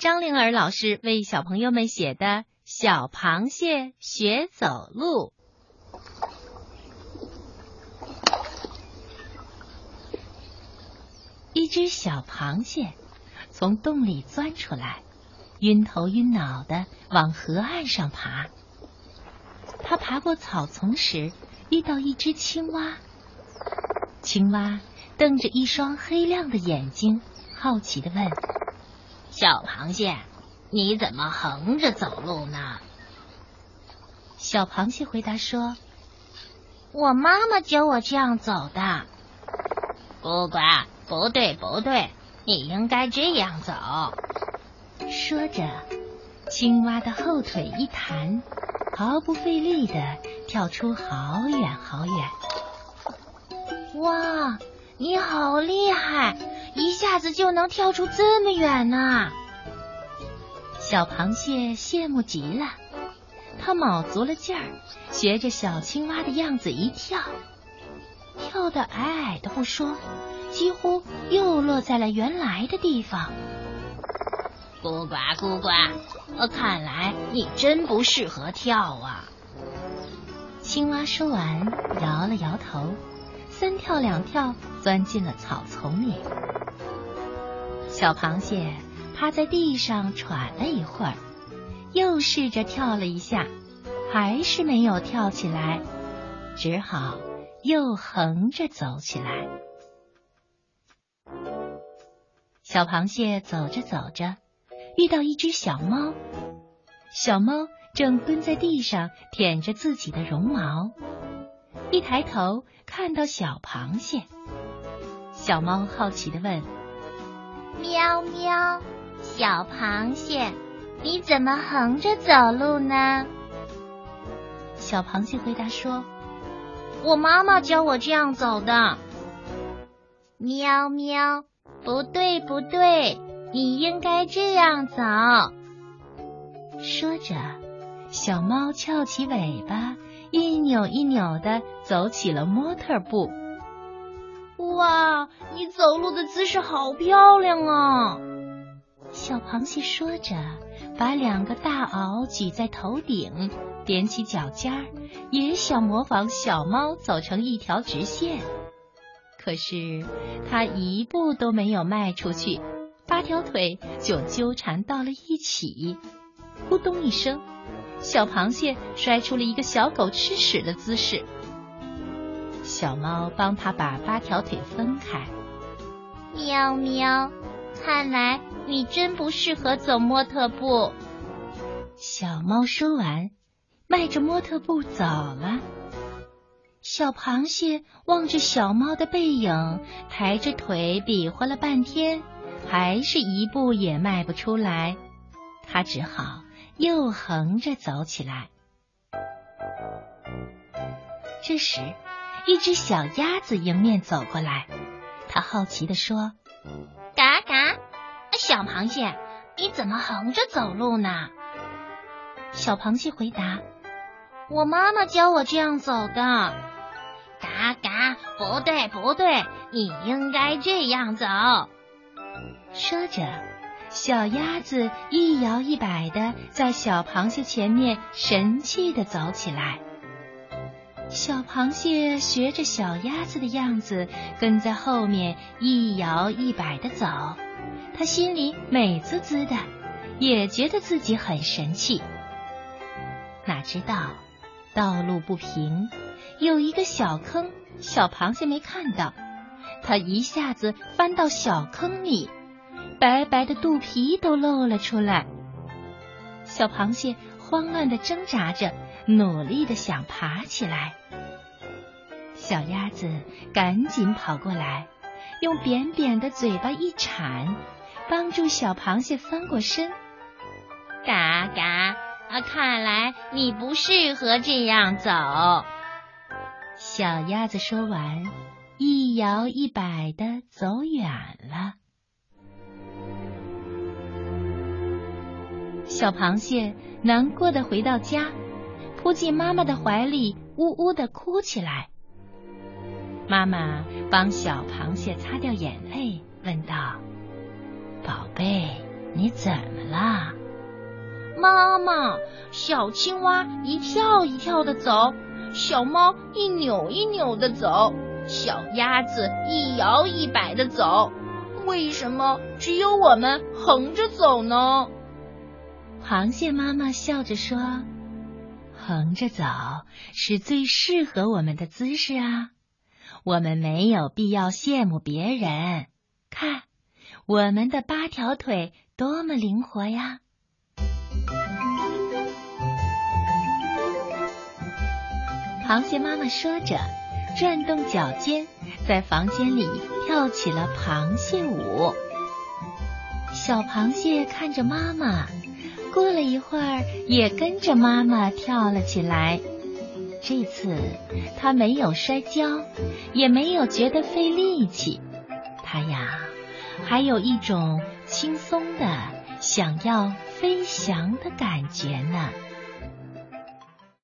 张灵儿老师为小朋友们写的《小螃蟹学走路》。一只小螃蟹从洞里钻出来，晕头晕脑的往河岸上爬。它爬过草丛时，遇到一只青蛙。青蛙瞪着一双黑亮的眼睛，好奇的问。小螃蟹，你怎么横着走路呢？小螃蟹回答说：“我妈妈教我这样走的。”不管，不对不对，你应该这样走。说着，青蛙的后腿一弹，毫不费力的跳出好远好远。哇，你好厉害！一下子就能跳出这么远呢！小螃蟹羡慕极了，它卯足了劲儿，学着小青蛙的样子一跳，跳得矮矮的不说，几乎又落在了原来的地方。咕呱咕呱，呃，看来你真不适合跳啊！青蛙说完，摇了摇头，三跳两跳，钻进了草丛里。小螃蟹趴在地上喘了一会儿，又试着跳了一下，还是没有跳起来，只好又横着走起来。小螃蟹走着走着，遇到一只小猫，小猫正蹲在地上舔着自己的绒毛，一抬头看到小螃蟹，小猫好奇的问。喵喵，小螃蟹，你怎么横着走路呢？小螃蟹回答说：“我妈妈教我这样走的。”喵喵，不对不对，你应该这样走。说着，小猫翘起尾巴，一扭一扭的走起了模特步。哇，你走路的姿势好漂亮啊！小螃蟹说着，把两个大螯举在头顶，踮起脚尖儿，也想模仿小猫走成一条直线。可是它一步都没有迈出去，八条腿就纠缠到了一起。咕咚一声，小螃蟹摔出了一个小狗吃屎的姿势。小猫帮它把八条腿分开。喵喵，看来你真不适合走模特步。小猫说完，迈着模特步走了。小螃蟹望着小猫的背影，抬着腿比划了半天，还是一步也迈不出来。它只好又横着走起来。这时。一只小鸭子迎面走过来，它好奇地说：“嘎嘎，小螃蟹，你怎么横着走路呢？”小螃蟹回答：“我妈妈教我这样走的。”嘎嘎，不对不对，你应该这样走。说着，小鸭子一摇一摆的在小螃蟹前面神气的走起来。小螃蟹学着小鸭子的样子，跟在后面一摇一摆的走，它心里美滋滋的，也觉得自己很神气。哪知道道路不平，有一个小坑，小螃蟹没看到，它一下子翻到小坑里，白白的肚皮都露了出来。小螃蟹慌乱的挣扎着。努力的想爬起来，小鸭子赶紧跑过来，用扁扁的嘴巴一铲，帮助小螃蟹翻过身。嘎嘎，啊，看来你不适合这样走。小鸭子说完，一摇一摆的走远了。小螃蟹难过的回到家。扑进妈妈的怀里，呜呜的哭起来。妈妈帮小螃蟹擦掉眼泪，问道：“宝贝，你怎么了？妈妈，小青蛙一跳一跳的走，小猫一扭一扭的走，小鸭子一摇一摆的走，为什么只有我们横着走呢？螃蟹妈妈笑着说：“横着走是最适合我们的姿势啊，我们没有必要羡慕别人。看，我们的八条腿多么灵活呀！”螃蟹妈妈说着，转动脚尖，在房间里跳起了螃蟹舞。小螃蟹看着妈妈，过了一会儿，也跟着妈妈跳了起来。这次他没有摔跤，也没有觉得费力气，他呀，还有一种轻松的想要飞翔的感觉呢。